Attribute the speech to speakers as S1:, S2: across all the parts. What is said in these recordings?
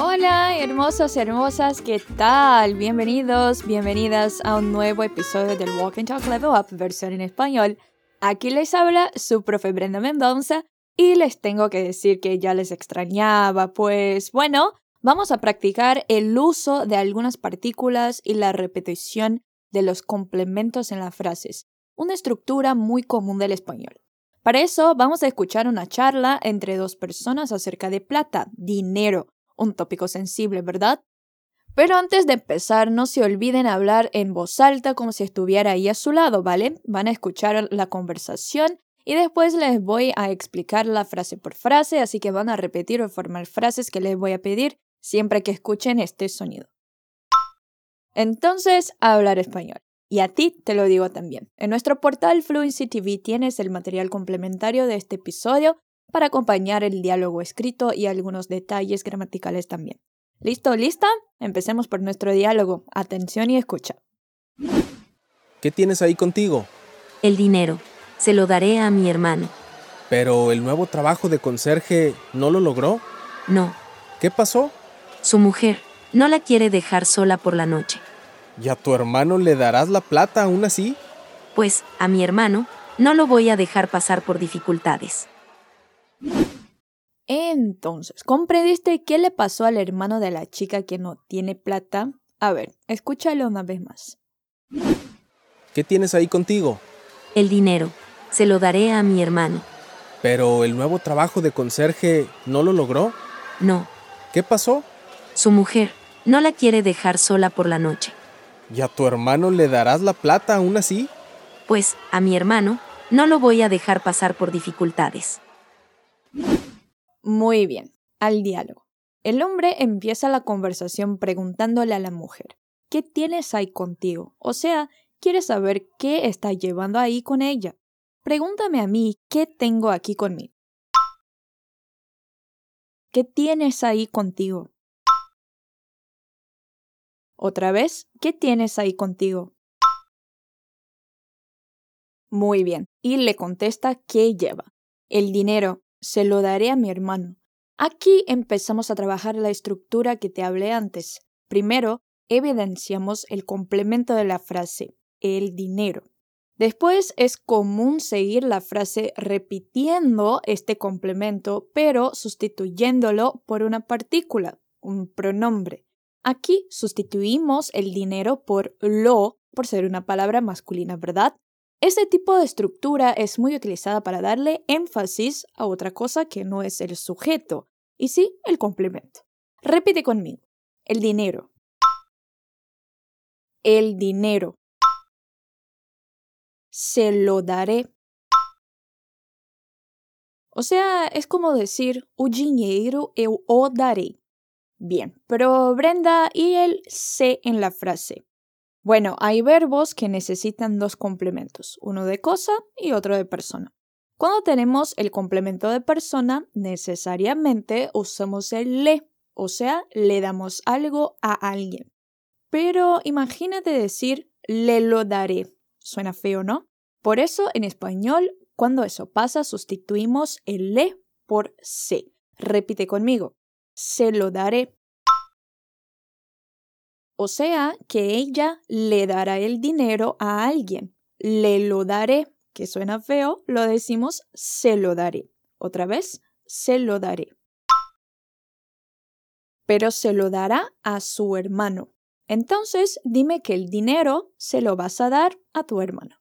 S1: Hola, hermosos hermosas, ¿qué tal? Bienvenidos, bienvenidas a un nuevo episodio del Walk and Talk Level Up versión en español. Aquí les habla su profe Brenda Mendoza y les tengo que decir que ya les extrañaba, pues bueno, vamos a practicar el uso de algunas partículas y la repetición de los complementos en las frases, una estructura muy común del español. Para eso vamos a escuchar una charla entre dos personas acerca de plata, dinero, un tópico sensible, ¿verdad? Pero antes de empezar, no se olviden hablar en voz alta como si estuviera ahí a su lado, ¿vale? Van a escuchar la conversación y después les voy a explicar la frase por frase, así que van a repetir o formar frases que les voy a pedir siempre que escuchen este sonido. Entonces, hablar español. Y a ti te lo digo también. En nuestro portal Fluency TV tienes el material complementario de este episodio para acompañar el diálogo escrito y algunos detalles gramaticales también. ¿Listo? ¿Lista? Empecemos por nuestro diálogo. Atención y escucha.
S2: ¿Qué tienes ahí contigo?
S3: El dinero. Se lo daré a mi hermano.
S2: Pero el nuevo trabajo de conserje no lo logró.
S3: No.
S2: ¿Qué pasó?
S3: Su mujer no la quiere dejar sola por la noche.
S2: ¿Y a tu hermano le darás la plata aún así?
S3: Pues a mi hermano no lo voy a dejar pasar por dificultades.
S1: Entonces, ¿comprendiste qué le pasó al hermano de la chica que no tiene plata? A ver, escúchalo una vez más.
S2: ¿Qué tienes ahí contigo?
S3: El dinero. Se lo daré a mi hermano.
S2: Pero el nuevo trabajo de conserje no lo logró.
S3: No.
S2: ¿Qué pasó?
S3: Su mujer no la quiere dejar sola por la noche.
S2: ¿Y a tu hermano le darás la plata aún así?
S3: Pues a mi hermano no lo voy a dejar pasar por dificultades.
S1: Muy bien, al diálogo. El hombre empieza la conversación preguntándole a la mujer, ¿qué tienes ahí contigo? O sea, quiere saber qué está llevando ahí con ella. Pregúntame a mí, ¿qué tengo aquí conmigo? ¿Qué tienes ahí contigo? Otra vez, ¿qué tienes ahí contigo? Muy bien, y le contesta qué lleva. El dinero, se lo daré a mi hermano. Aquí empezamos a trabajar la estructura que te hablé antes. Primero, evidenciamos el complemento de la frase, el dinero. Después es común seguir la frase repitiendo este complemento, pero sustituyéndolo por una partícula, un pronombre. Aquí sustituimos el dinero por lo, por ser una palabra masculina, ¿verdad? Este tipo de estructura es muy utilizada para darle énfasis a otra cosa que no es el sujeto, y sí el complemento. Repite conmigo. El dinero. El dinero. Se lo daré. O sea, es como decir o dinheiro eu o darei. Bien, pero Brenda y el se en la frase. Bueno, hay verbos que necesitan dos complementos, uno de cosa y otro de persona. Cuando tenemos el complemento de persona, necesariamente usamos el le, o sea, le damos algo a alguien. Pero imagínate decir le lo daré. Suena feo, ¿no? Por eso en español, cuando eso pasa, sustituimos el le por se. Repite conmigo. Se lo daré. O sea que ella le dará el dinero a alguien. Le lo daré, que suena feo, lo decimos se lo daré. Otra vez, se lo daré. Pero se lo dará a su hermano. Entonces, dime que el dinero se lo vas a dar a tu hermano.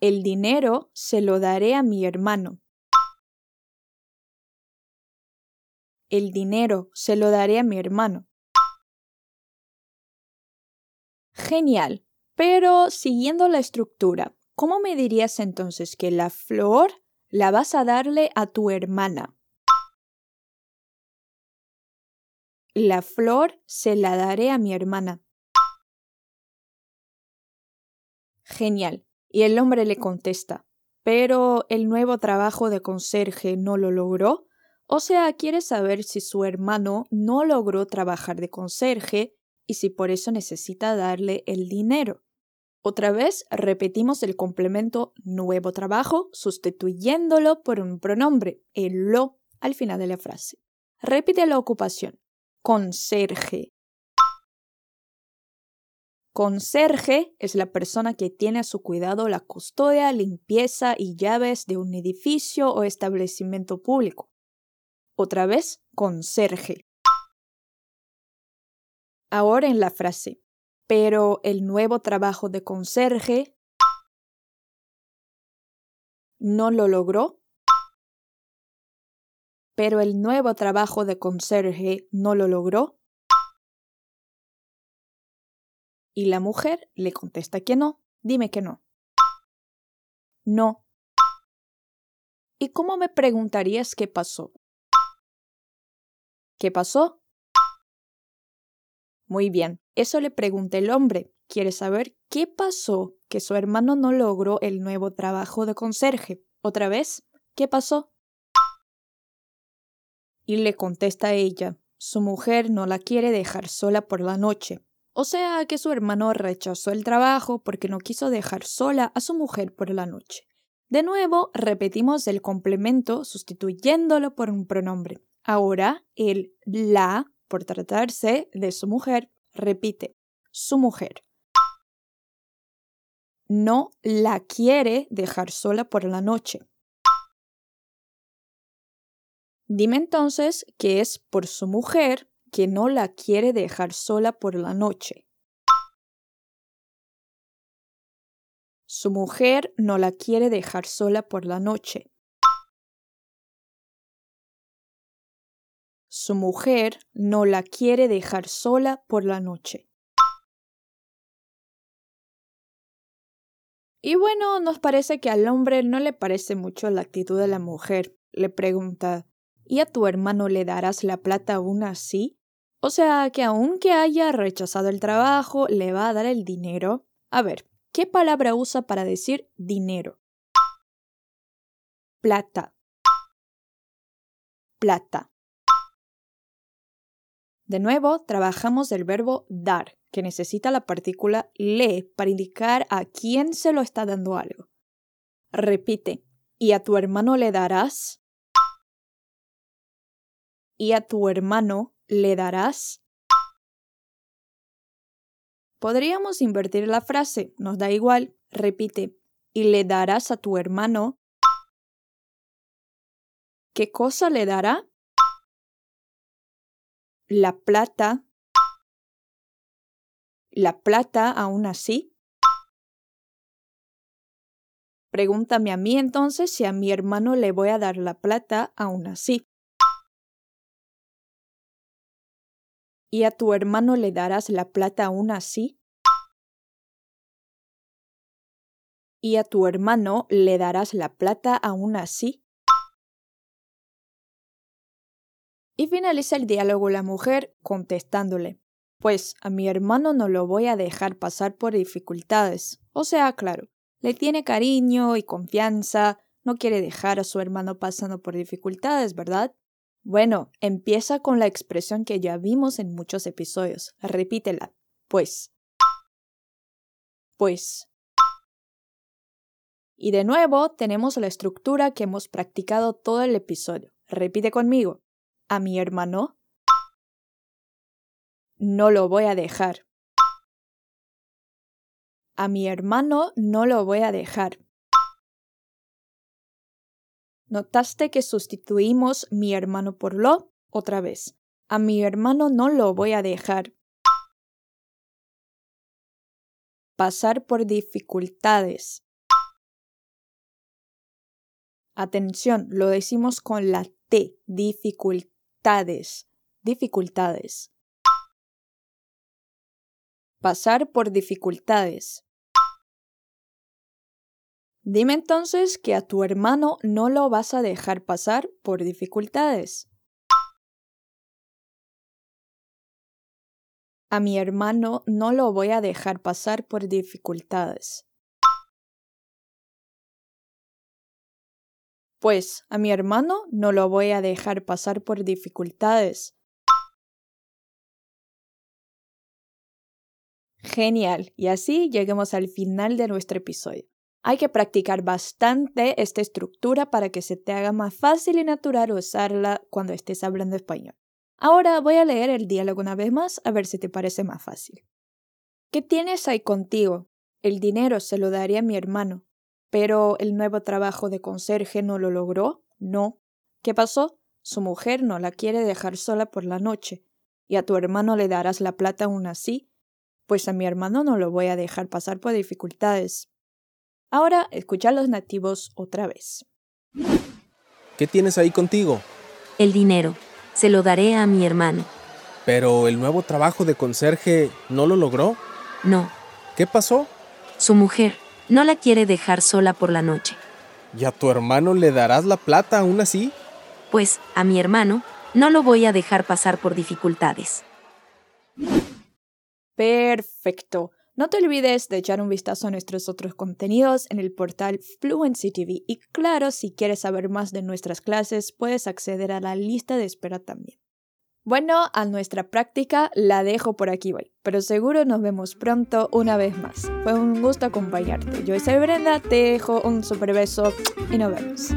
S1: El dinero se lo daré a mi hermano. El dinero se lo daré a mi hermano. Genial. Pero siguiendo la estructura, ¿cómo me dirías entonces que la flor la vas a darle a tu hermana? La flor se la daré a mi hermana. Genial. Y el hombre le contesta, ¿pero el nuevo trabajo de conserje no lo logró? O sea, quiere saber si su hermano no logró trabajar de conserje y si por eso necesita darle el dinero. Otra vez repetimos el complemento nuevo trabajo sustituyéndolo por un pronombre, el lo, al final de la frase. Repite la ocupación. Conserje. Conserje es la persona que tiene a su cuidado la custodia, limpieza y llaves de un edificio o establecimiento público. Otra vez, conserje. Ahora en la frase, pero el nuevo trabajo de conserje no lo logró. Pero el nuevo trabajo de conserje no lo logró. Y la mujer le contesta que no. Dime que no. No. ¿Y cómo me preguntarías qué pasó? ¿Qué pasó? Muy bien, eso le pregunta el hombre. Quiere saber qué pasó que su hermano no logró el nuevo trabajo de conserje. Otra vez, ¿qué pasó? Y le contesta ella, su mujer no la quiere dejar sola por la noche. O sea que su hermano rechazó el trabajo porque no quiso dejar sola a su mujer por la noche. De nuevo, repetimos el complemento sustituyéndolo por un pronombre. Ahora, el la, por tratarse de su mujer, repite, su mujer. No la quiere dejar sola por la noche. Dime entonces que es por su mujer que no la quiere dejar sola por la noche. Su mujer no la quiere dejar sola por la noche. Su mujer no la quiere dejar sola por la noche. Y bueno, nos parece que al hombre no le parece mucho la actitud de la mujer. Le pregunta, ¿y a tu hermano le darás la plata aún así? O sea que aunque haya rechazado el trabajo, le va a dar el dinero. A ver, ¿qué palabra usa para decir dinero? Plata. Plata. De nuevo, trabajamos el verbo dar, que necesita la partícula le para indicar a quién se lo está dando algo. Repite, ¿y a tu hermano le darás? ¿Y a tu hermano le darás? Podríamos invertir la frase, nos da igual, repite, y le darás a tu hermano. ¿Qué cosa le dará? La plata. ¿La plata aún así? Pregúntame a mí entonces si a mi hermano le voy a dar la plata aún así. ¿Y a tu hermano le darás la plata aún así? ¿Y a tu hermano le darás la plata aún así? Y finaliza el diálogo la mujer contestándole, pues a mi hermano no lo voy a dejar pasar por dificultades. O sea, claro, le tiene cariño y confianza, no quiere dejar a su hermano pasando por dificultades, ¿verdad? Bueno, empieza con la expresión que ya vimos en muchos episodios. Repítela. Pues. Pues. Y de nuevo tenemos la estructura que hemos practicado todo el episodio. Repite conmigo. A mi hermano. No lo voy a dejar. A mi hermano no lo voy a dejar. ¿Notaste que sustituimos mi hermano por lo? Otra vez. A mi hermano no lo voy a dejar. Pasar por dificultades. Atención, lo decimos con la T, dificultades, dificultades. Pasar por dificultades. Dime entonces que a tu hermano no lo vas a dejar pasar por dificultades. A mi hermano no lo voy a dejar pasar por dificultades. Pues a mi hermano no lo voy a dejar pasar por dificultades. Genial. Y así lleguemos al final de nuestro episodio. Hay que practicar bastante esta estructura para que se te haga más fácil y natural usarla cuando estés hablando español. Ahora voy a leer el diálogo una vez más a ver si te parece más fácil. ¿Qué tienes ahí contigo? El dinero se lo daría a mi hermano. Pero el nuevo trabajo de conserje no lo logró. No. ¿Qué pasó? Su mujer no la quiere dejar sola por la noche. ¿Y a tu hermano le darás la plata aún así? Pues a mi hermano no lo voy a dejar pasar por dificultades. Ahora escucha a los nativos otra vez.
S2: ¿Qué tienes ahí contigo?
S3: El dinero. Se lo daré a mi hermano.
S2: Pero el nuevo trabajo de conserje no lo logró.
S3: No.
S2: ¿Qué pasó?
S3: Su mujer no la quiere dejar sola por la noche.
S2: ¿Y a tu hermano le darás la plata aún así?
S3: Pues a mi hermano no lo voy a dejar pasar por dificultades.
S1: Perfecto. No te olvides de echar un vistazo a nuestros otros contenidos en el portal Fluency TV y claro, si quieres saber más de nuestras clases, puedes acceder a la lista de espera también. Bueno, a nuestra práctica la dejo por aquí hoy, pero seguro nos vemos pronto una vez más. Fue un gusto acompañarte. Yo soy Brenda, te dejo un super beso y nos vemos.